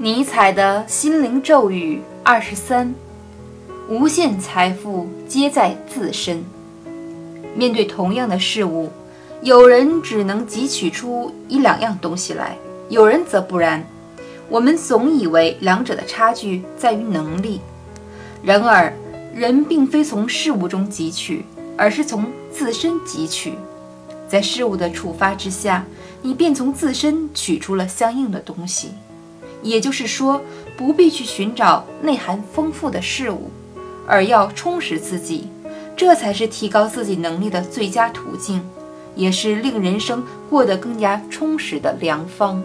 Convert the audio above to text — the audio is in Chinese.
尼采的心灵咒语二十三：无限财富皆在自身。面对同样的事物，有人只能汲取出一两样东西来，有人则不然。我们总以为两者的差距在于能力，然而人并非从事物中汲取，而是从自身汲取。在事物的触发之下，你便从自身取出了相应的东西。也就是说，不必去寻找内涵丰富的事物，而要充实自己，这才是提高自己能力的最佳途径，也是令人生过得更加充实的良方。